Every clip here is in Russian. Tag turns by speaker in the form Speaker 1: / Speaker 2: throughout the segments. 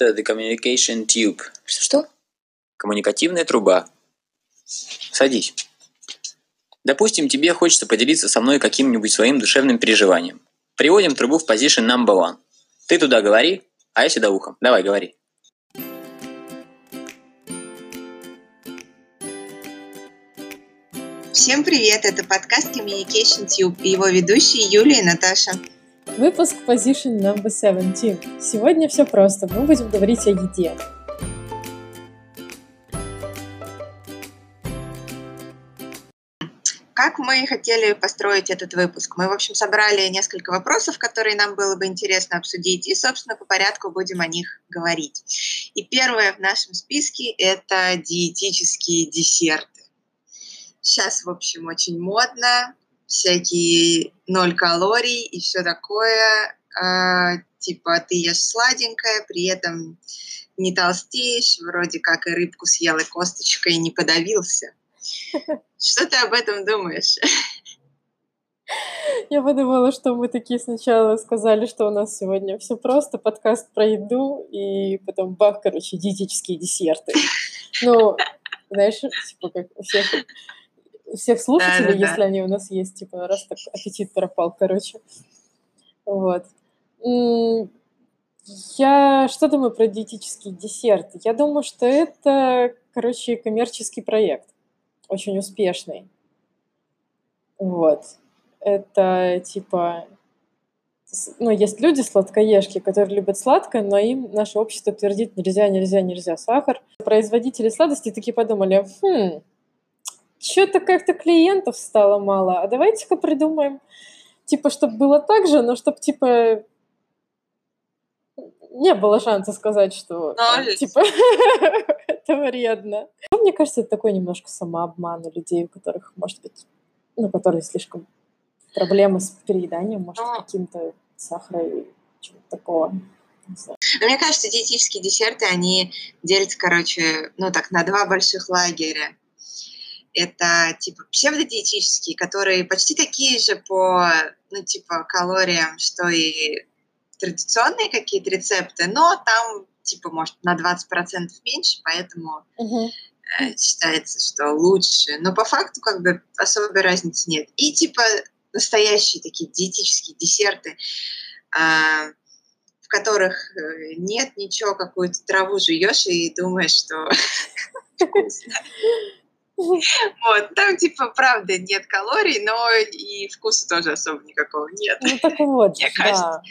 Speaker 1: Это the communication tube.
Speaker 2: Что?
Speaker 1: Коммуникативная труба. Садись. Допустим, тебе хочется поделиться со мной каким-нибудь своим душевным переживанием. Приводим трубу в position number one. Ты туда говори, а я сюда ухом. Давай, говори.
Speaker 3: Всем привет, это подкаст Communication Tube и его ведущие Юлия и Наташа.
Speaker 2: Выпуск Position Number 17. Сегодня все просто, мы будем говорить о еде.
Speaker 3: Как мы хотели построить этот выпуск? Мы, в общем, собрали несколько вопросов, которые нам было бы интересно обсудить, и, собственно, по порядку будем о них говорить. И первое в нашем списке – это диетические десерты. Сейчас, в общем, очень модно, всякие ноль калорий и все такое. Э, типа ты ешь сладенькое, при этом не толстеешь, вроде как и рыбку съел, и косточкой не подавился. Что ты об этом думаешь?
Speaker 2: Я подумала, что мы такие сначала сказали, что у нас сегодня все просто, подкаст про еду, и потом бах, короче, диетические десерты. Ну, знаешь, типа как у всех, всех слушателей, да, да, если да. они у нас есть, типа, раз так аппетит пропал, короче. Вот. Я что думаю про диетические десерты? Я думаю, что это, короче, коммерческий проект очень успешный. Вот. Это типа... Ну, есть люди сладкоежки, которые любят сладкое, но им наше общество твердит нельзя, нельзя, нельзя сахар. Производители сладостей такие подумали, хм, что-то как-то клиентов стало мало, а давайте-ка придумаем, типа, чтобы было так же, но чтобы, типа, не было шанса сказать, что там, типа это вредно. Ну, мне кажется, это такой немножко самообман у людей, у которых, может быть, ну, которые слишком проблемы с перееданием, может, Но... каким-то сахара и чего-то такого.
Speaker 3: мне кажется, диетические десерты, они делятся, короче, ну так, на два больших лагеря. Это типа псевдодиетические, которые почти такие же по, ну, типа, калориям, что и традиционные какие-то рецепты, но там типа может на 20% меньше, поэтому uh-huh. э, считается, что лучше. Но по факту как бы особой разницы нет. И типа настоящие такие диетические десерты, э, в которых э, нет ничего, какую-то траву жуешь и думаешь, что вкусно. Вот, там типа правда нет калорий, но и вкуса тоже особо никакого нет.
Speaker 2: Ну так вот, мне кажется.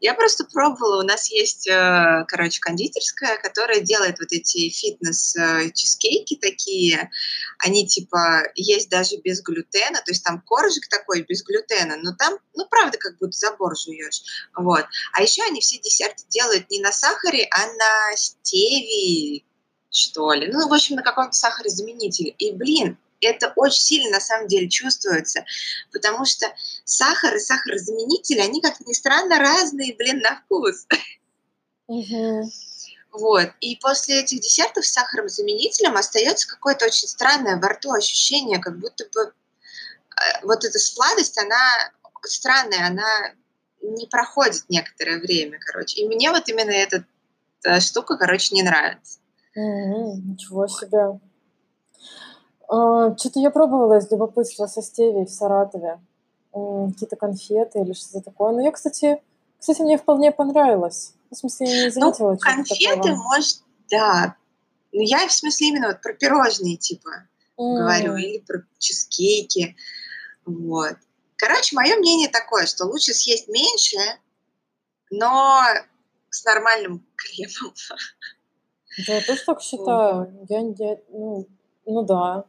Speaker 3: Я просто пробовала, у нас есть, э, короче, кондитерская, которая делает вот эти фитнес-чизкейки э, такие. Они типа есть даже без глютена, то есть там коржик такой без глютена, но там, ну, правда, как будто забор жуешь. Вот. А еще они все десерты делают не на сахаре, а на стевии, что ли. Ну, в общем, на каком-то сахарозаменителе. И, блин, это очень сильно на самом деле чувствуется, потому что сахар и сахарозаменители, они, как ни странно, разные, блин, на вкус.
Speaker 2: Угу.
Speaker 3: Вот. И после этих десертов с сахаром-заменителем остается какое-то очень странное во рту ощущение, как будто бы э, вот эта сладость, она странная, она не проходит некоторое время, короче. И мне вот именно эта, эта штука, короче, не нравится.
Speaker 2: Mm-hmm, ничего себе. А, что-то я пробовала из любопытства со стевией в Саратове. Какие-то конфеты или что-то такое. Но я, кстати, кстати, мне вполне понравилось. В смысле, я не ну, заметила ну,
Speaker 3: конфеты,
Speaker 2: такого.
Speaker 3: может, да. Но я в смысле именно вот про пирожные, типа, говорю, или про чизкейки. Вот. Короче, мое мнение такое, что лучше съесть меньше, но с нормальным кремом.
Speaker 2: Да, я тоже так считаю. Я, я, ну, ну да.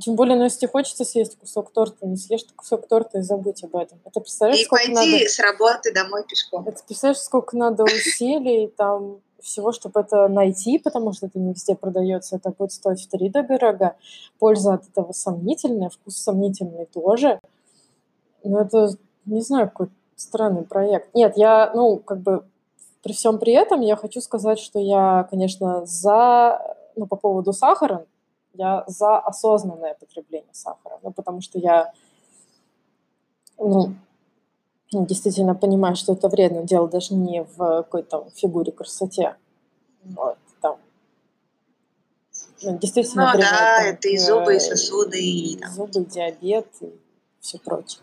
Speaker 2: Тем более, ну, если хочется съесть кусок торта, не съешь кусок торта и забудь об этом. Это представляешь,
Speaker 3: и пойди надо... с работы домой пешком.
Speaker 2: Это представляешь, сколько надо усилий там всего, чтобы это найти, потому что это не везде продается, это будет стоить в три дорого. Польза от этого сомнительная, вкус сомнительный тоже. Но это, не знаю, какой странный проект. Нет, я, ну, как бы при всем при этом я хочу сказать, что я, конечно, за, ну, по поводу сахара, я за осознанное потребление сахара, ну, потому что я, ну, ну, действительно понимаешь, что это вредно. Дело даже не в какой-то фигуре, красоте. Вот, там. Ну, действительно
Speaker 3: Ну
Speaker 2: приводит
Speaker 3: да,
Speaker 2: там,
Speaker 3: это и зубы, и сосуды, и там.
Speaker 2: зубы, диабет и все прочее.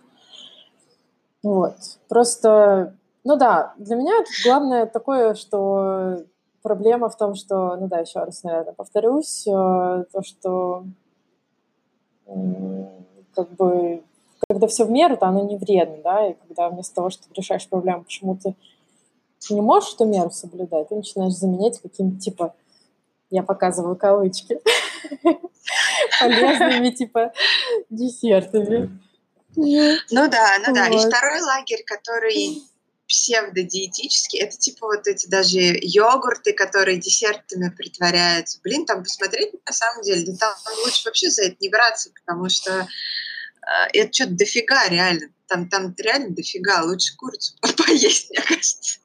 Speaker 2: Вот. Просто, ну да, для меня главное такое, что проблема в том, что, ну да, еще раз, наверное, повторюсь, э, то, что как бы когда все в меру, то оно не вредно, да, и когда вместо того, чтобы решаешь проблему, почему ты не можешь эту меру соблюдать, ты начинаешь заменять каким-то, типа, я показываю кавычки, полезными, типа, десертами. Ну,
Speaker 3: да, ну да. И второй лагерь, который псевдодиетический, это типа вот эти даже йогурты, которые десертами притворяются. Блин, там посмотреть на самом деле, да там лучше вообще за это не браться, потому что э, это что-то дофига реально. Там, там реально дофига. Лучше курицу по- поесть, мне кажется.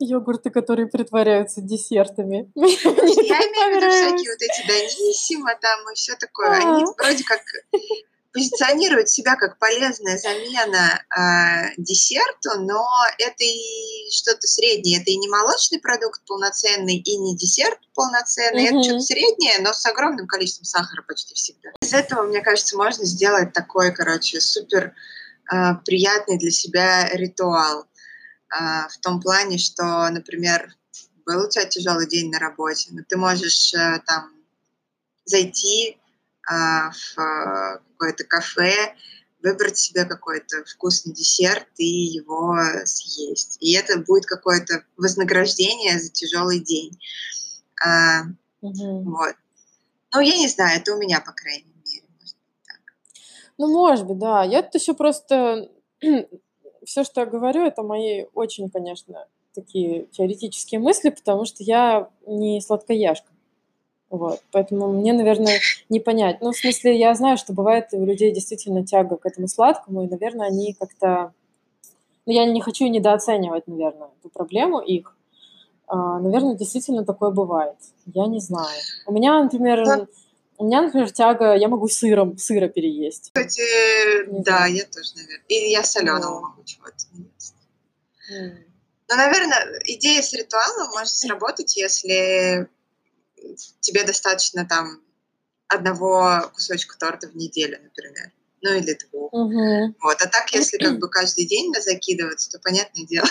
Speaker 2: Йогурты, которые притворяются десертами.
Speaker 3: Я имею в виду всякие вот эти Даниссимо там и все такое. Они вроде как позиционируют себя как полезная замена э, десерту, но это и что-то среднее. Это и не молочный продукт полноценный, и не десерт полноценный. Это
Speaker 2: Мгм.
Speaker 3: что-то среднее, но с огромным количеством сахара почти всегда. Из этого, мне кажется, можно сделать такой, короче, супер э, приятный для себя ритуал. Э, в том плане, что, например, был у тебя тяжелый день на работе, но ты можешь э, там зайти в а, какое-то кафе, выбрать себе какой-то вкусный десерт и его съесть. И это будет какое-то вознаграждение за тяжелый день. А,
Speaker 2: Мгм.
Speaker 3: вот. Ну, я не знаю, это у меня, по крайней мере. может быть, так.
Speaker 2: Ну, может быть, да. Я тут еще просто... Все, что я говорю, это мои очень, конечно, такие теоретические мысли, потому что я не сладкоежка. Вот. Поэтому мне, наверное, не понять. Ну, в смысле, я знаю, что бывает у людей действительно тяга к этому сладкому, и, наверное, они как-то... Ну, я не хочу недооценивать, наверное, эту проблему их. А, наверное, действительно такое бывает. Я не знаю. У меня, например, у меня, например, тяга, я могу сыром, сыра переесть.
Speaker 3: Кстати,
Speaker 2: Не
Speaker 3: да,
Speaker 2: знаю.
Speaker 3: я тоже, наверное. И я соленого
Speaker 2: Вот.
Speaker 3: могу чего-то не есть.
Speaker 2: М.
Speaker 3: Ну, наверное, идея с ритуалом может сработать, если тебе достаточно там одного кусочка торта в неделю, например. Ну, или двух.
Speaker 2: Мгм.
Speaker 3: Вот. А так, если как бы каждый день закидываться, то понятное дело.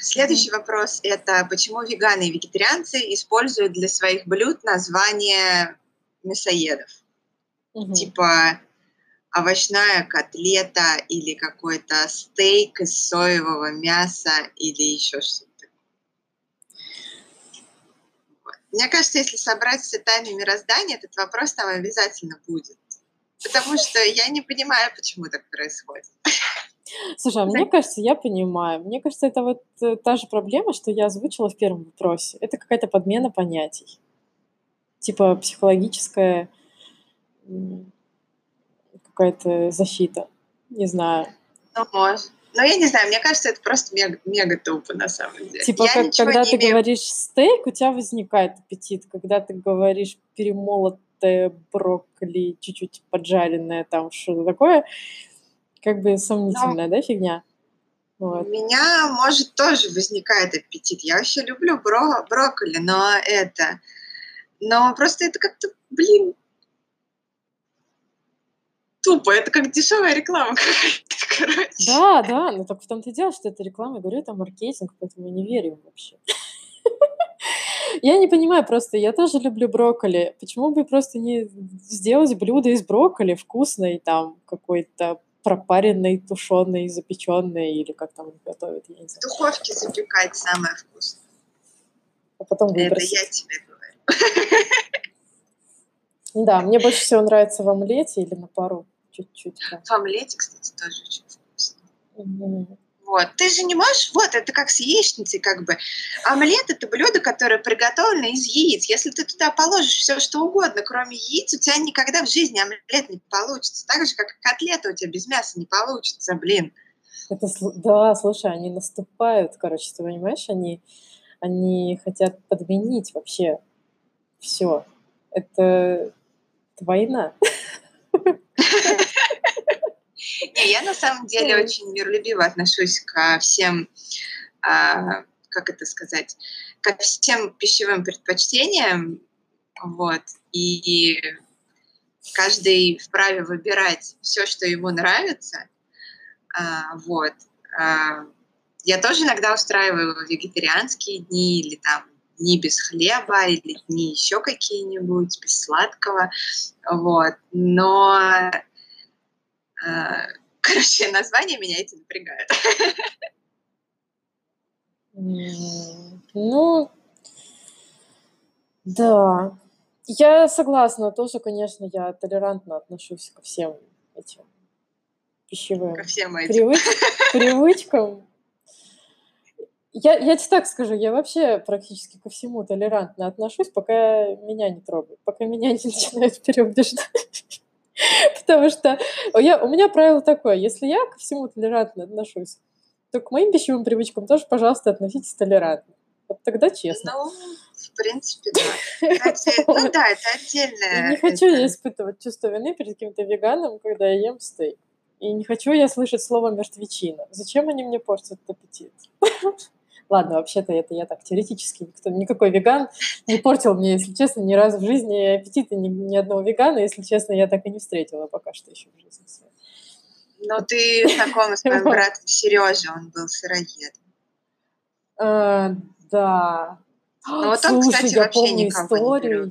Speaker 3: Следующий вопрос – это почему веганы и вегетарианцы используют для своих блюд название мясоедов?
Speaker 2: Мгм.
Speaker 3: Типа овощная котлета или какой-то стейк из соевого мяса или еще что-то. Вот. Мне кажется, если собрать все тайны мироздания, этот вопрос там обязательно будет. Потому что я не понимаю, почему так происходит.
Speaker 2: Слушай, а мне кажется, я понимаю. Мне кажется, это вот э, та же проблема, что я озвучила в первом вопросе. Это какая-то подмена понятий. Типа психологическая какая-то защита. Не знаю.
Speaker 3: Ну, может. Но я не знаю, мне кажется, это просто мега, мега тупо на самом деле.
Speaker 2: Типа,
Speaker 3: я
Speaker 2: как, когда ты
Speaker 3: имею
Speaker 2: говоришь стейк, у тебя возникает аппетит. Когда ты говоришь перемолотое брокколи, чуть-чуть поджаренное, там что-то такое, как бы сомнительная, да, фигня?
Speaker 3: У
Speaker 2: Вот.
Speaker 3: меня, может, тоже возникает аппетит. Я вообще люблю бро- брокколи, но это... Но просто это как-то, блин, тупо. Это как дешевая реклама какая-то, короче.
Speaker 2: Да, да, ну так в том-то и дело, что это реклама, я говорю, это маркетинг, поэтому я не верю вообще. Я не понимаю просто, я тоже люблю брокколи. Почему бы просто не сделать блюдо из брокколи вкусной, там, какой-то пропаренной, тушеной, запеченной, или как там их готовят, я не
Speaker 3: В
Speaker 2: знаю.
Speaker 3: духовке запекать самое вкусное.
Speaker 2: А потом
Speaker 3: Это
Speaker 2: выбросить.
Speaker 3: я тебе говорю.
Speaker 2: Да, мне больше всего нравится в омлете или на пару чуть-чуть.
Speaker 3: омлете, кстати, тоже очень вкусно. Вот. Ты же не можешь... Вот, это как с яичницей, как бы. Омлет – это блюдо, которое приготовлено из яиц. Если ты туда положишь все, что угодно, кроме яиц, у тебя никогда в жизни омлет не получится. Так же, как и котлета у тебя без мяса не получится, блин.
Speaker 2: Это, да, слушай, они наступают, короче, ты понимаешь, они, они хотят подменить вообще все. Это, это война.
Speaker 3: Не, я на самом деле очень миролюбиво отношусь ко всем, а, как это сказать, ко всем пищевым предпочтениям, вот, и каждый вправе выбирать все, что ему нравится, а, вот. А, я тоже иногда устраиваю вегетарианские дни или там дни без хлеба или дни еще какие-нибудь без сладкого, вот. Но, короче, название меня эти напрягают.
Speaker 2: Ну, да. Я согласна, тоже, конечно, я толерантно отношусь ко всем этим пищевым
Speaker 3: ко всем этим.
Speaker 2: Привыч, привычкам. Я, я тебе так скажу, я вообще практически ко всему толерантно отношусь, пока меня не трогают, пока меня не начинают переубеждать. Потому что я, у меня правило такое, если я ко всему толерантно отношусь, то к моим пищевым привычкам тоже, пожалуйста, относитесь толерантно. Вот тогда честно.
Speaker 3: Ну, в принципе, да. ну да, это отдельное.
Speaker 2: не хочу я испытывать чувство вины перед каким-то веганом, когда я ем стейк. И не хочу я слышать слово мертвечина. Зачем они мне портят аппетит? Ладно, вообще-то это я так теоретически. Никто, никакой веган не портил мне, если честно, ни разу в жизни аппетита ни, ни одного вегана. Если честно, я так и не встретила пока что еще в жизни.
Speaker 3: Но ты знакома с моим братом Сережей, он был сыроед.
Speaker 2: А, да.
Speaker 3: Ну, вот он,
Speaker 2: Слушай,
Speaker 3: кстати,
Speaker 2: я
Speaker 3: вообще
Speaker 2: помню историю.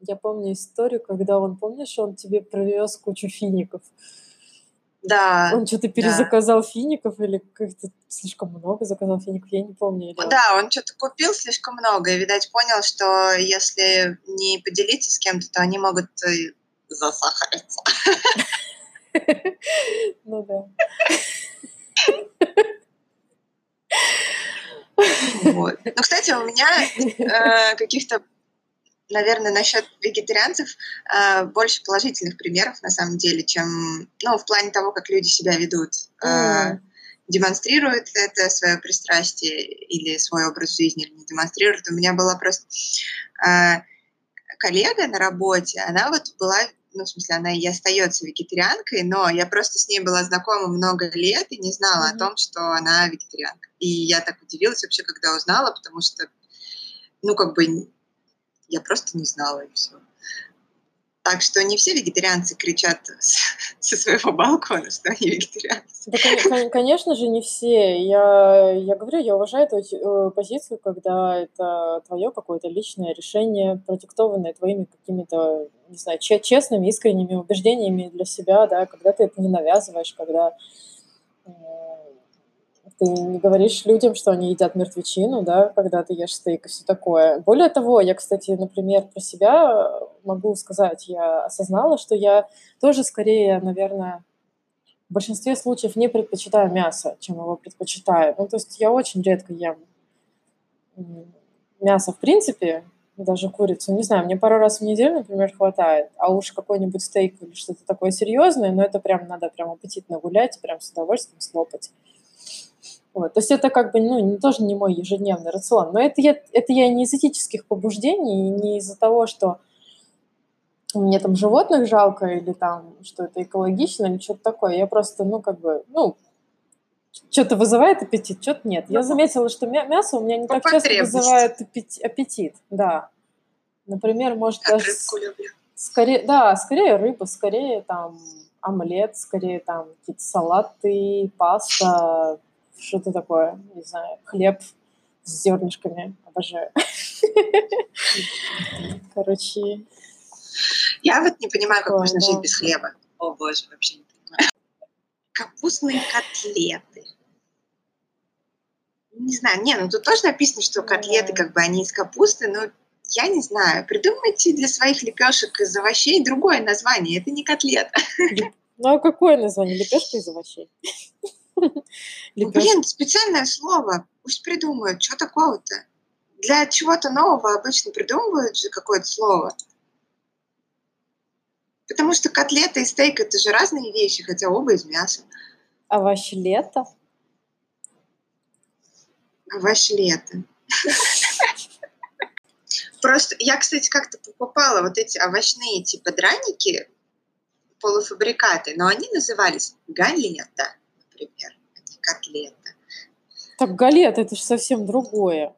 Speaker 2: Я помню историю, когда он, помнишь, он тебе привез кучу фиников.
Speaker 3: Да.
Speaker 2: Он что-то перезаказал фиников или как-то слишком много заказал фиников, я не помню. или он-
Speaker 3: Да, он что-то купил слишком много и, видать, понял, что если не поделиться с кем-то, то они могут э, засахариться.
Speaker 2: Ну да.
Speaker 3: Вот. Ну, кстати, у меня э, каких-то, наверное, насчет вегетарианцев э, больше положительных примеров, на самом деле, чем, ну, в плане того, как люди себя ведут. Э,
Speaker 2: М.
Speaker 3: демонстрируют это свое пристрастие или свой образ жизни, или не демонстрируют. У меня была просто э, коллега на работе, она вот была, ну, в смысле, она и остается вегетарианкой, но я просто с ней была знакома много лет и не знала
Speaker 2: Мгм.
Speaker 3: о том, что она вегетарианка. И я так удивилась вообще, когда узнала, потому что, ну, как бы, я просто не знала, и все. Так что не все вегетарианцы кричат со своего балкона, что они вегетарианцы.
Speaker 2: Да, кон- кон- конечно же, не все. Я, я говорю, я уважаю твою э, позицию, когда это твое какое-то личное решение, продиктованное твоими какими-то, не знаю, че- честными, искренними убеждениями для себя, да, когда ты это не навязываешь, когда ты не говоришь людям, что они едят мертвечину, да, когда ты ешь стейк и все такое. Более того, я, кстати, например, про себя могу сказать, я осознала, что я тоже скорее, наверное, в большинстве случаев не предпочитаю мясо, чем его предпочитаю. Ну, то есть я очень редко ем мясо в принципе, даже курицу. Не знаю, мне пару раз в неделю, например, хватает. А уж какой-нибудь стейк или что-то такое серьезное, но это прям надо прям аппетитно гулять, прям с удовольствием слопать. Вот. То есть это как бы, ну, не- тоже не мой ежедневный рацион. Но это я, это я не из этических побуждений, не из-за того, что мне там животных жалко или там, что это экологично или что-то такое. Я просто, ну, как бы, ну, что-то вызывает аппетит, что-то нет. Я
Speaker 3: Ну,
Speaker 2: заметила, что мя- мясо у меня не
Speaker 3: по
Speaker 2: так часто вызывает аппет- аппетит, да. Например, может даже... Скорее, да, скорее рыба, скорее там омлет, скорее там какие-то салаты, паста, что-то такое, не знаю, хлеб с зернышками, обожаю. Короче,
Speaker 3: Я вот не понимаю, как можно жить без хлеба. О боже, вообще не понимаю. Капустные котлеты. Не знаю, не, ну тут тоже написано, что котлеты как бы они из капусты, но я не знаю. Придумайте для своих лепешек из овощей другое название. Это не котлета.
Speaker 2: ну а какое название? Лепешка из овощей?
Speaker 3: Блин, специальное слово. Пусть придумают. Что такого-то? Для чего-то нового обычно придумывают же какое-то слово. Потому что котлета и стейк это же разные вещи, хотя оба из мяса.
Speaker 2: Овощ-лето?
Speaker 3: Овощ-лето. Просто я, кстати, как-то попала вот эти овощные типа драники полуфабрикаты, но они назывались галета, например, а не котлета.
Speaker 2: Так галет это же совсем другое.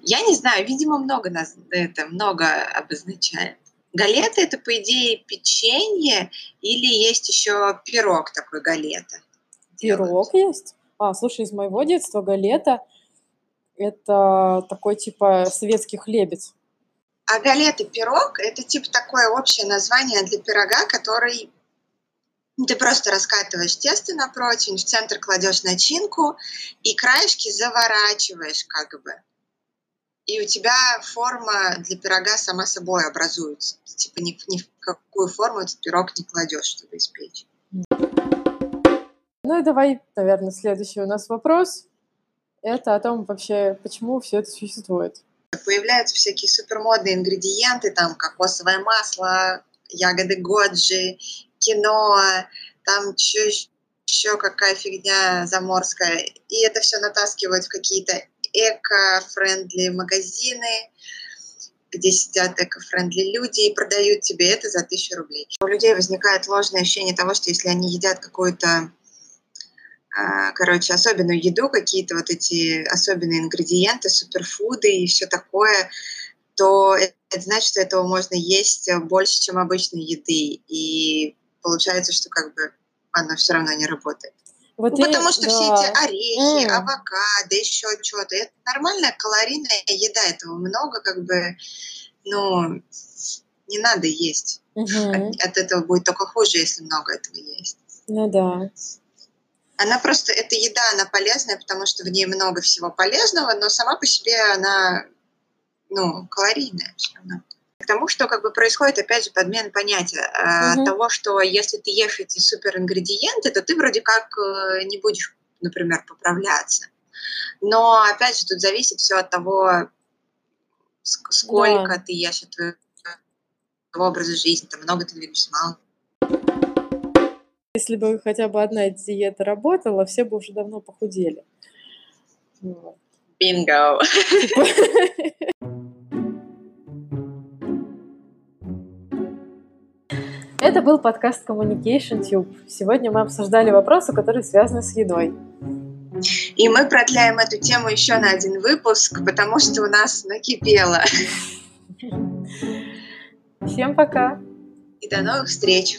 Speaker 3: Я не знаю, видимо, много нас это много обозначает. Галета это, по идее, печенье или есть еще пирог такой галета?
Speaker 2: Пирог есть? А, слушай, из моего детства галета это такой типа советский хлебец.
Speaker 3: А галета пирог это типа такое общее название для пирога, который ты просто раскатываешь тесто на противень, в центр кладешь начинку и краешки заворачиваешь как бы и у тебя форма для пирога сама собой образуется. Ты, типа ни, ни в какую форму этот пирог не кладешь, чтобы испечь.
Speaker 2: Ну и давай, наверное, следующий у нас вопрос. Это о том вообще, почему все это существует.
Speaker 3: Появляются всякие супермодные ингредиенты, там кокосовое масло, ягоды годжи, киноа, там еще какая фигня заморская. И это все натаскивают в какие-то эко-френдли магазины, где сидят эко-френдли люди и продают тебе это за тысячу рублей. У людей возникает ложное ощущение того, что если они едят какую-то а, короче, особенную еду, какие-то вот эти особенные ингредиенты, суперфуды и все такое, то это значит, что этого можно есть больше, чем обычной еды. И получается, что как бы оно все равно не работает. Вот ну, и, потому что да. все эти орехи, mm. авокадо, еще что-то, это нормальная калорийная еда, этого много, как бы, ну, не надо есть. Mm-hmm. От, от этого будет только хуже, если много этого есть.
Speaker 2: Ну да.
Speaker 3: Она просто, эта еда, она полезная, потому что в ней много всего полезного, но сама по себе она, ну, калорийная все равно к тому, что как бы происходит, опять же, подмена понятия mm-hmm. от того, что если ты ешь эти супер ингредиенты, то ты вроде как э, не будешь, например, поправляться. Но, опять же, тут зависит все от того, сколько да. ты ешь от твоего образа жизни, там много ты двигаешься, мало.
Speaker 2: Если бы хотя бы одна диета работала, все бы уже давно похудели.
Speaker 3: Бинго!
Speaker 2: Это был подкаст Communication Tube. Сегодня мы обсуждали вопросы, которые связаны с едой.
Speaker 3: И мы продляем эту тему еще на один выпуск, потому что у нас накипело.
Speaker 2: Всем пока.
Speaker 3: И до новых встреч.